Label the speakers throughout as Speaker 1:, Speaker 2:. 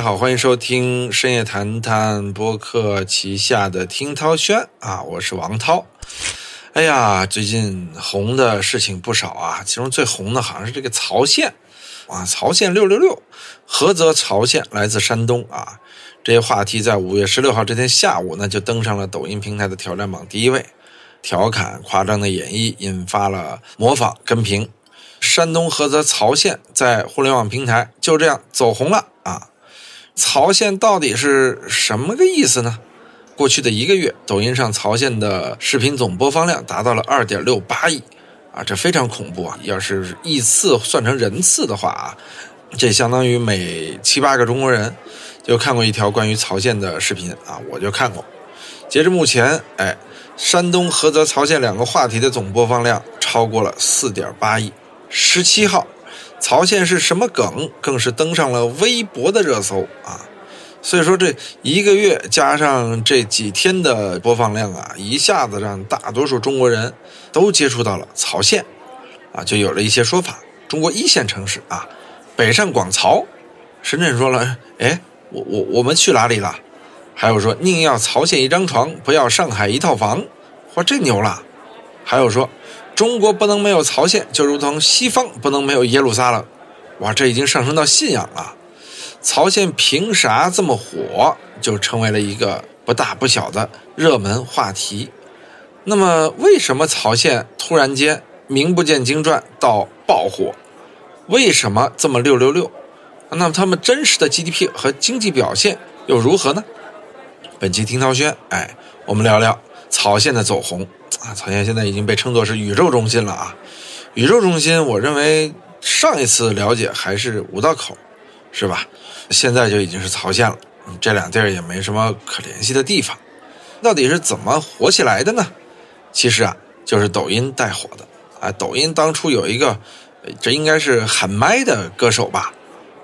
Speaker 1: 大家好，欢迎收听深夜谈谈播客旗下的听涛轩。啊，我是王涛。哎呀，最近红的事情不少啊，其中最红的好像是这个曹县。啊，曹县六六六，菏泽曹县来自山东啊，这些话题在五月十六号这天下午呢就登上了抖音平台的挑战榜第一位，调侃夸张的演绎引发了模仿跟评，山东菏泽曹县在互联网平台就这样走红了。啊。曹县到底是什么个意思呢？过去的一个月，抖音上曹县的视频总播放量达到了二点六八亿，啊，这非常恐怖啊！要是亿次算成人次的话啊，这相当于每七八个中国人就看过一条关于曹县的视频啊，我就看过。截至目前，哎，山东菏泽曹县两个话题的总播放量超过了四点八亿。十七号，曹县是什么梗？更是登上了微博的热搜啊！所以说，这一个月加上这几天的播放量啊，一下子让大多数中国人都接触到了曹县，啊，就有了一些说法。中国一线城市啊，北上广曹，深圳说了，哎，我我我们去哪里了？还有说宁要曹县一张床，不要上海一套房，哇，这牛了！还有说中国不能没有曹县，就如同西方不能没有耶路撒冷，哇，这已经上升到信仰了。曹县凭啥这么火，就成为了一个不大不小的热门话题。那么，为什么曹县突然间名不见经传到爆火？为什么这么六六六？那么他们真实的 GDP 和经济表现又如何呢？本期听涛轩，哎，我们聊聊曹县的走红啊！曹县现在已经被称作是宇宙中心了啊！宇宙中心，我认为上一次了解还是五道口。是吧？现在就已经是曹县了，这两地儿也没什么可联系的地方。到底是怎么火起来的呢？其实啊，就是抖音带火的啊。抖音当初有一个，这应该是喊麦的歌手吧，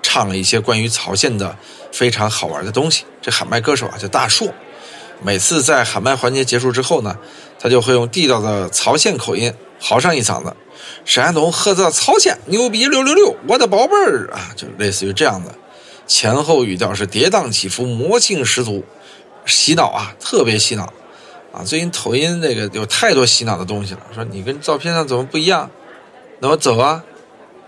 Speaker 1: 唱了一些关于曹县的非常好玩的东西。这喊麦歌手啊叫大硕，每次在喊麦环节结束之后呢，他就会用地道的曹县口音嚎上一嗓子。山东菏泽曹县牛逼六六六，我的宝贝儿啊，就类似于这样的，前后语调是跌宕起伏，魔性十足，洗脑啊，特别洗脑啊！最近抖音那个有太多洗脑的东西了，说你跟照片上怎么不一样？那我走啊，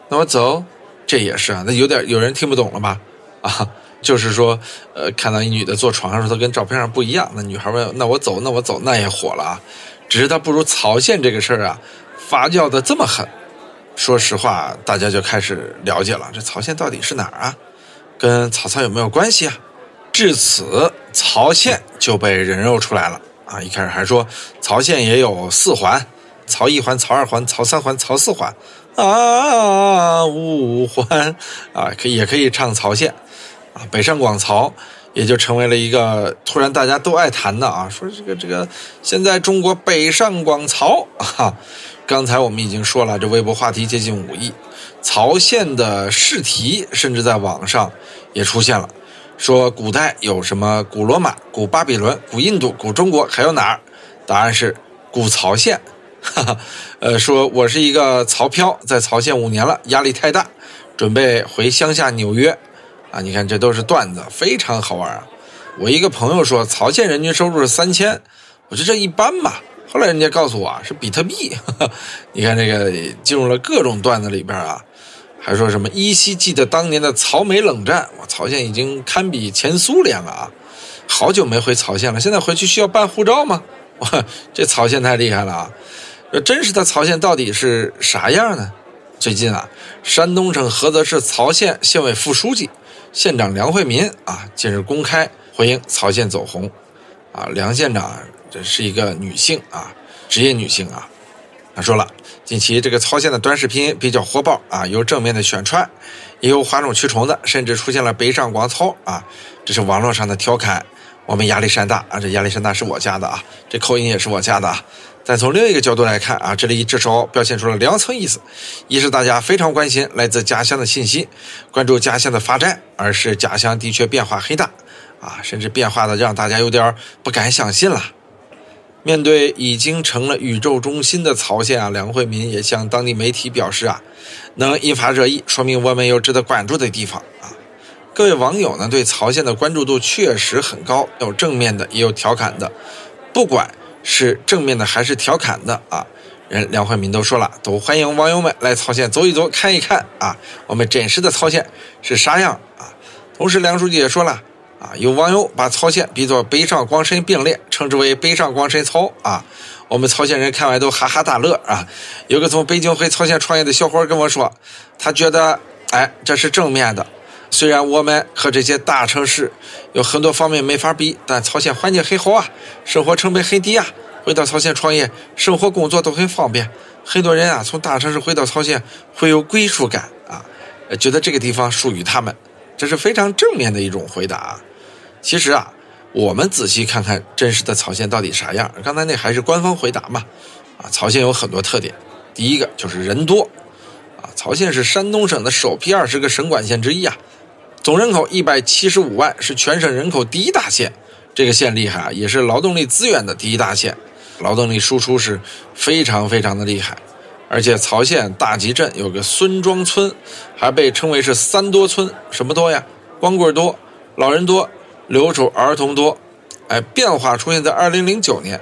Speaker 1: 那我走，这也是啊，那有点有人听不懂了吧？啊，就是说，呃，看到一女的坐床上说她跟照片上不一样，那女孩问那我走，那我走，那也火了啊，只是她不如曹县这个事儿啊。发酵的这么狠，说实话，大家就开始了解了。这曹县到底是哪儿啊？跟曹操有没有关系啊？至此，曹县就被人肉出来了啊！一开始还说曹县也有四环：曹一环、曹二环、曹三环、曹四环啊，五环啊，可以也可以唱曹县北上广曹也就成为了一个突然大家都爱谈的啊，说这个这个现在中国北上广曹啊。刚才我们已经说了，这微博话题接近五亿，曹县的试题甚至在网上也出现了，说古代有什么古罗马、古巴比伦、古印度、古中国，还有哪儿？答案是古曹县。哈哈，呃，说我是一个曹漂，在曹县五年了，压力太大，准备回乡下纽约。啊，你看这都是段子，非常好玩啊。我一个朋友说，曹县人均收入是三千，我觉得这一般吧。后来人家告诉我，是比特币。你看这个进入了各种段子里边啊，还说什么依稀记得当年的曹美冷战，我曹县已经堪比前苏联了啊！好久没回曹县了，现在回去需要办护照吗？哇，这曹县太厉害了啊！这真实的曹县到底是啥样呢？最近啊，山东省菏泽市曹县县委副书记、县长梁惠民啊，近日公开回应曹县走红啊，梁县长。这是一个女性啊，职业女性啊。她说了，近期这个曹县的短视频比较火爆啊，有正面的宣传，也有哗众取宠的，甚至出现了北上广曹啊，这是网络上的调侃。我们亚历山大啊，这亚历山大是我家的啊，这口音也是我家的啊。但从另一个角度来看啊，这里至少表现出了两层意思：一是大家非常关心来自家乡的信息，关注家乡的发展；二是家乡的确变化很大啊，甚至变化的让大家有点不敢相信了。面对已经成了宇宙中心的曹县啊，梁惠民也向当地媒体表示啊，能引发热议，说明我们有值得关注的地方啊。各位网友呢对曹县的关注度确实很高，有正面的，也有调侃的。不管是正面的还是调侃的啊，人梁怀民都说了，都欢迎网友们来曹县走一走、看一看啊，我们真实的曹县是啥样啊。同时，梁书记也说了啊，有网友把曹县比作北上广深并列，称之为北上广深曹啊。我们曹县人看完都哈哈大乐啊。有个从北京回曹县创业的小伙跟我说，他觉得哎，这是正面的。虽然我们和这些大城市有很多方面没法比，但曹县环境很好啊，生活成本很低啊。回到曹县创业，生活工作都很方便。很多人啊，从大城市回到曹县会有归属感啊，觉得这个地方属于他们，这是非常正面的一种回答。其实啊，我们仔细看看真实的曹县到底啥样。刚才那还是官方回答嘛？啊，曹县有很多特点，第一个就是人多啊，曹县是山东省的首批二十个省管县之一啊。总人口一百七十五万，是全省人口第一大县。这个县厉害啊，也是劳动力资源的第一大县，劳动力输出是非常非常的厉害。而且曹县大集镇有个孙庄村，还被称为是三多村。什么多呀？光棍多，老人多，留守儿童多。哎，变化出现在二零零九年，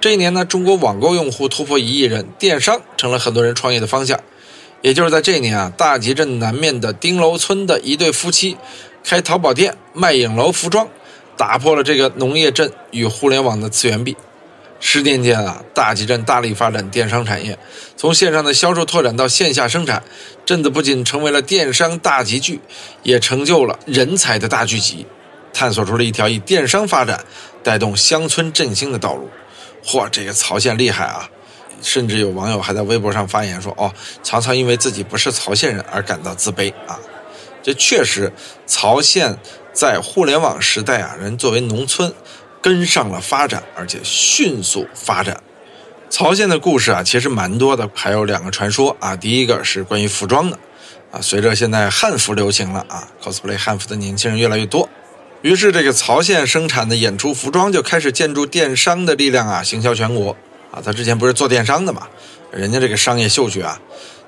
Speaker 1: 这一年呢，中国网购用户突破一亿人，电商成了很多人创业的方向。也就是在这年啊，大集镇南面的丁楼村的一对夫妻开淘宝店卖影楼服装，打破了这个农业镇与互联网的次元壁。十年间啊，大集镇大力发展电商产业，从线上的销售拓展到线下生产，镇子不仅成为了电商大集聚，也成就了人才的大聚集，探索出了一条以电商发展带动乡村振兴的道路。嚯，这个曹县厉害啊！甚至有网友还在微博上发言说：“哦，常常因为自己不是曹县人而感到自卑啊。”这确实，曹县在互联网时代啊，人作为农村跟上了发展，而且迅速发展。曹县的故事啊，其实蛮多的，还有两个传说啊。第一个是关于服装的啊，随着现在汉服流行了啊，cosplay 汉服的年轻人越来越多，于是这个曹县生产的演出服装就开始借助电商的力量啊，行销全国。啊，他之前不是做电商的嘛，人家这个商业嗅觉啊。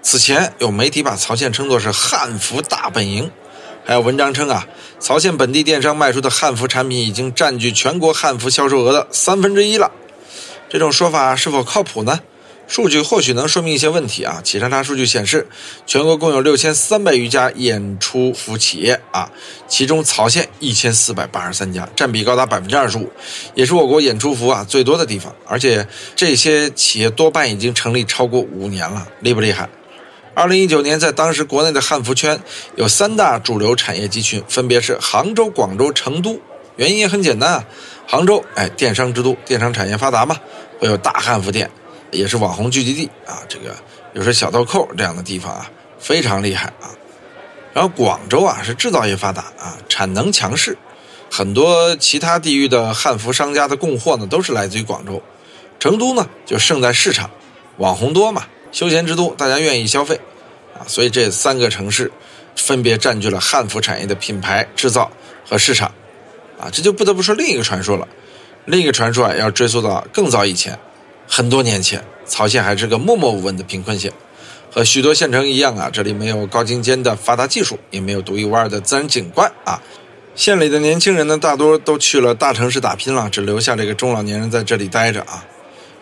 Speaker 1: 此前有媒体把曹县称作是汉服大本营，还有文章称啊，曹县本地电商卖出的汉服产品已经占据全国汉服销售额的三分之一了。这种说法是否靠谱呢？数据或许能说明一些问题啊。企查查数据显示，全国共有六千三百余家演出服企业啊，其中曹县一千四百八十三家，占比高达百分之二十五，也是我国演出服啊最多的地方。而且这些企业多半已经成立超过五年了，厉不厉害？二零一九年，在当时国内的汉服圈有三大主流产业集群，分别是杭州、广州、成都。原因也很简单啊，杭州哎，电商之都，电商产业发达嘛，会有大汉服店。也是网红聚集地啊，这个有时小豆蔻这样的地方啊，非常厉害啊。然后广州啊是制造业发达啊，产能强势，很多其他地域的汉服商家的供货呢都是来自于广州。成都呢就胜在市场，网红多嘛，休闲之都，大家愿意消费啊，所以这三个城市分别占据了汉服产业的品牌制造和市场啊，这就不得不说另一个传说了。另一个传说啊，要追溯到更早以前。很多年前，曹县还是个默默无闻的贫困县，和许多县城一样啊，这里没有高精尖的发达技术，也没有独一无二的自然景观啊。县里的年轻人呢，大多都去了大城市打拼了，只留下这个中老年人在这里待着啊。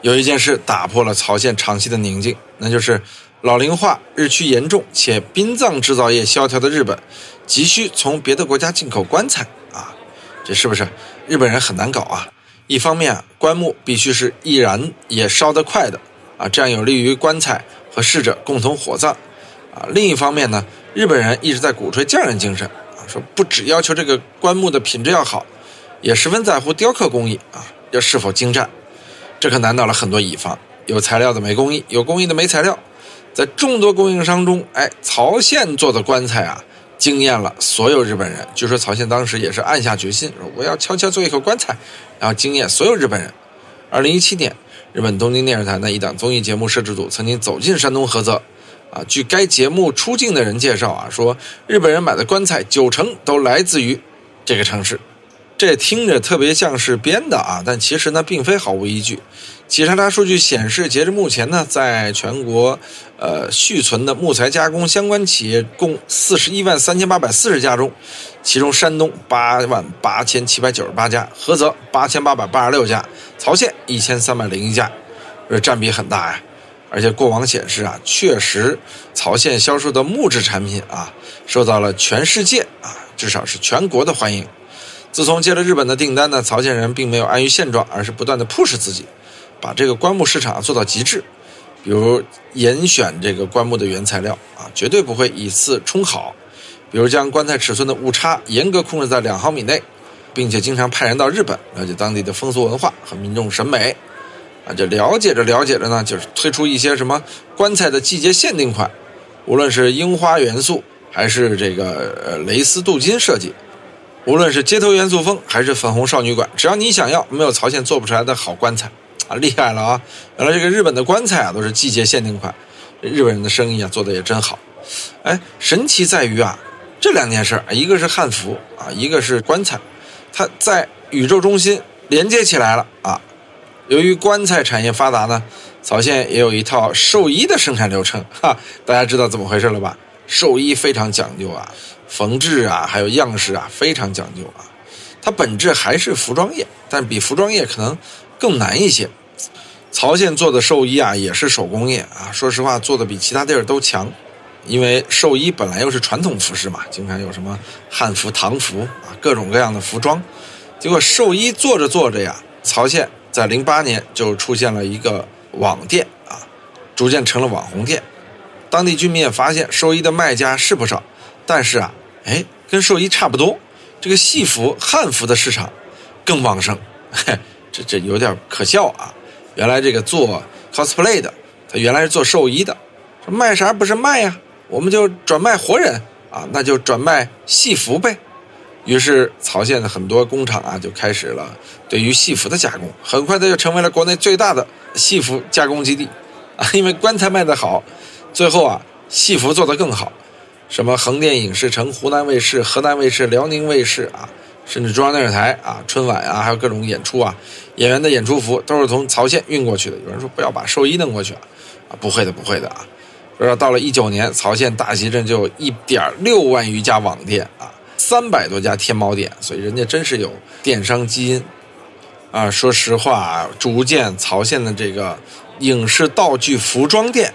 Speaker 1: 有一件事打破了曹县长期的宁静，那就是老龄化日趋严重且殡葬制造业萧条的日本，急需从别的国家进口棺材啊。这是不是日本人很难搞啊？一方面，棺木必须是易燃也烧得快的啊，这样有利于棺材和逝者共同火葬啊。另一方面呢，日本人一直在鼓吹匠人精神啊，说不只要求这个棺木的品质要好，也十分在乎雕刻工艺啊，要是否精湛。这可难倒了很多乙方，有材料的没工艺，有工艺的没材料。在众多供应商中，哎，曹县做的棺材啊。惊艳了所有日本人。据说曹县当时也是暗下决心，说我要悄悄做一口棺材，然后惊艳所有日本人。二零一七年，日本东京电视台的一档综艺节目摄制组曾经走进山东菏泽，啊，据该节目出镜的人介绍啊，说日本人买的棺材九成都来自于这个城市。这听着特别像是编的啊，但其实呢，并非毫无依据。企查查数据显示，截至目前呢，在全国，呃，续存的木材加工相关企业共四十一万三千八百四十家中，其中山东八万八千七百九十八家，菏泽八千八百八十六家，曹县一千三百零一家，这占比很大呀。而且过往显示啊，确实曹县销售的木质产品啊，受到了全世界啊，至少是全国的欢迎。自从接了日本的订单呢，曹县人并没有安于现状，而是不断的 push 自己，把这个棺木市场做到极致。比如严选这个棺木的原材料啊，绝对不会以次充好。比如将棺材尺寸的误差严格控制在两毫米内，并且经常派人到日本了解当地的风俗文化和民众审美。啊，就了解着了解着呢，就是推出一些什么棺材的季节限定款，无论是樱花元素还是这个呃蕾丝镀金设计。无论是街头元素风还是粉红少女馆，只要你想要，没有曹县做不出来的好棺材啊！厉害了啊！原来这个日本的棺材啊都是季节限定款，日本人的生意啊做的也真好。哎，神奇在于啊，这两件事儿一个是汉服啊，一个是棺材，它在宇宙中心连接起来了啊。由于棺材产业发达呢，曹县也有一套寿衣的生产流程哈，大家知道怎么回事了吧？寿衣非常讲究啊。缝制啊，还有样式啊，非常讲究啊。它本质还是服装业，但比服装业可能更难一些。曹县做的寿衣啊，也是手工业啊。说实话，做的比其他地儿都强。因为寿衣本来又是传统服饰嘛，经常有什么汉服、唐服啊，各种各样的服装。结果寿衣做着做着呀，曹县在零八年就出现了一个网店啊，逐渐成了网红店。当地居民也发现，寿衣的卖家是不少。但是啊，哎，跟寿衣差不多，这个戏服、汉服的市场更旺盛，嘿 这这有点可笑啊！原来这个做 cosplay 的，他原来是做寿衣的，说卖啥不是卖呀？我们就转卖活人啊，那就转卖戏服呗。于是曹县的很多工厂啊，就开始了对于戏服的加工，很快它就成为了国内最大的戏服加工基地啊！因为棺材卖得好，最后啊，戏服做得更好。什么横店影视城、湖南卫视、河南卫视、辽宁卫视啊，甚至中央电视台啊，春晚啊，还有各种演出啊，演员的演出服都是从曹县运过去的。有人说不要把寿衣弄过去啊，啊，不会的，不会的啊。说到了一九年，曹县大集镇就一点六万余家网店啊，三百多家天猫店，所以人家真是有电商基因啊。说实话，逐渐曹县的这个影视道具服装店。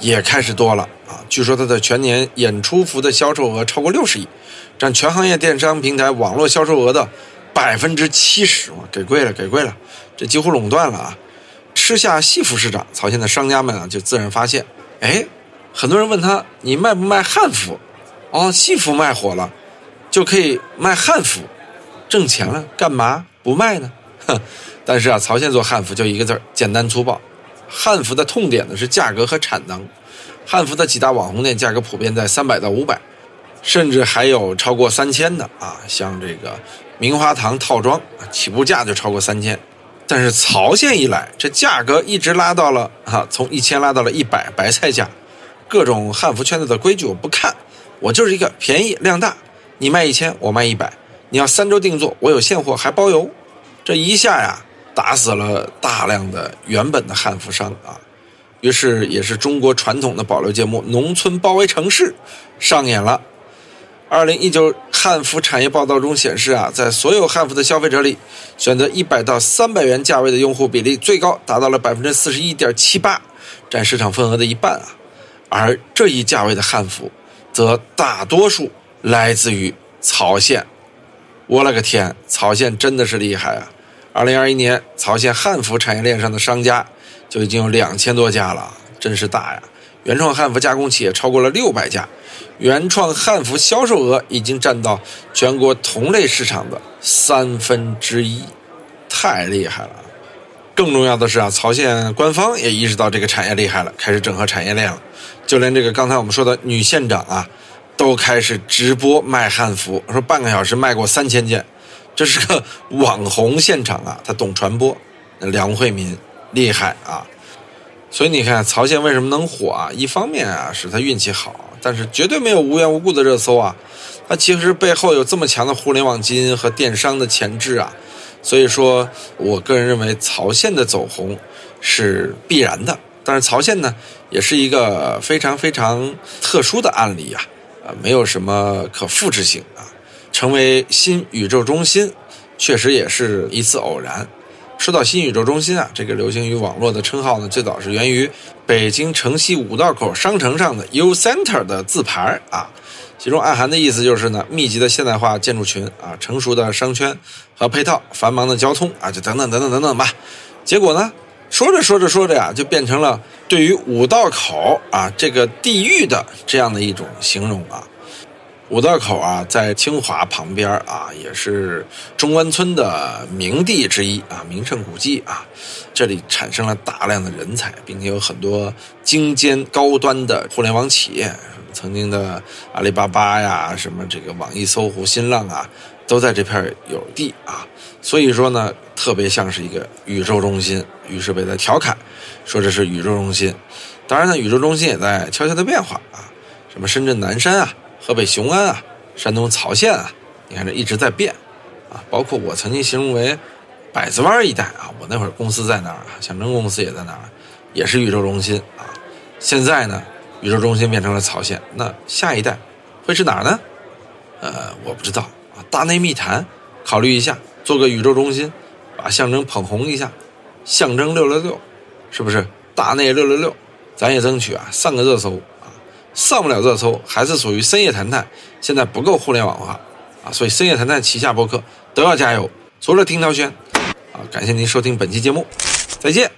Speaker 1: 也开始多了据说它的全年演出服的销售额超过六十亿，占全行业电商平台网络销售额的百分之七十。哇，给贵了，给贵了，这几乎垄断了啊！吃下戏服市场，曹县的商家们啊就自然发现，哎，很多人问他，你卖不卖汉服？哦，戏服卖火了，就可以卖汉服，挣钱了，干嘛不卖呢？哼！但是啊，曹县做汉服就一个字儿，简单粗暴。汉服的痛点呢是价格和产能，汉服的几大网红店价格普遍在三百到五百，甚至还有超过三千的啊，像这个棉花糖套装起步价就超过三千，但是曹县一来，这价格一直拉到了哈，从一千拉到了一百白菜价，各种汉服圈子的规矩我不看，我就是一个便宜量大，你卖一千我卖一百，你要三周定做我有现货还包邮，这一下呀。打死了大量的原本的汉服商啊，于是也是中国传统的保留节目《农村包围城市》上演了。二零一九汉服产业报道中显示啊，在所有汉服的消费者里，选择一百到三百元价位的用户比例最高，达到了百分之四十一点七八，占市场份额的一半啊。而这一价位的汉服，则大多数来自于曹县。我勒个天，曹县真的是厉害啊！二零二一年，曹县汉服产业链上的商家就已经有两千多家了，真是大呀！原创汉服加工企业超过了六百家，原创汉服销售额已经占到全国同类市场的三分之一，太厉害了！更重要的是啊，曹县官方也意识到这个产业厉害了，开始整合产业链了。就连这个刚才我们说的女县长啊，都开始直播卖汉服，说半个小时卖过三千件。这是个网红现场啊，他懂传播，梁慧敏厉害啊，所以你看曹县为什么能火啊？一方面啊是他运气好，但是绝对没有无缘无故的热搜啊。它其实背后有这么强的互联网基因和电商的潜质啊，所以说我个人认为曹县的走红是必然的。但是曹县呢，也是一个非常非常特殊的案例呀，啊，没有什么可复制性啊，成为新宇宙中心，确实也是一次偶然。说到新宇宙中心啊，这个流行于网络的称号呢，最早是源于北京城西五道口商城上的 U Center 的字牌啊，其中暗含的意思就是呢，密集的现代化建筑群啊，成熟的商圈和配套繁忙的交通啊，就等等等等等等吧。结果呢，说着说着说着呀，就变成了对于五道口啊这个地域的这样的一种形容啊。五道口啊，在清华旁边啊，也是中关村的名地之一啊，名胜古迹啊。这里产生了大量的人才，并且有很多精尖高端的互联网企业，曾经的阿里巴巴呀，什么这个网易、搜狐、新浪啊，都在这片有地啊。所以说呢，特别像是一个宇宙中心。于是被他调侃说这是宇宙中心。当然呢，宇宙中心也在悄悄的变化啊，什么深圳南山啊。河北雄安啊，山东曹县啊，你看这一直在变，啊，包括我曾经形容为百子湾一带啊，我那会儿公司在那儿啊，象征公司也在那儿，也是宇宙中心啊。现在呢，宇宙中心变成了曹县，那下一代会是哪儿呢？呃，我不知道啊。大内密谈，考虑一下，做个宇宙中心，把象征捧红一下，象征六六六，是不是？大内六六六，咱也争取啊，上个热搜。上不了热搜，还是属于深夜谈谈，现在不够互联网化啊，所以深夜谈谈旗下播客都要加油。除了听涛轩，啊，感谢您收听本期节目，再见。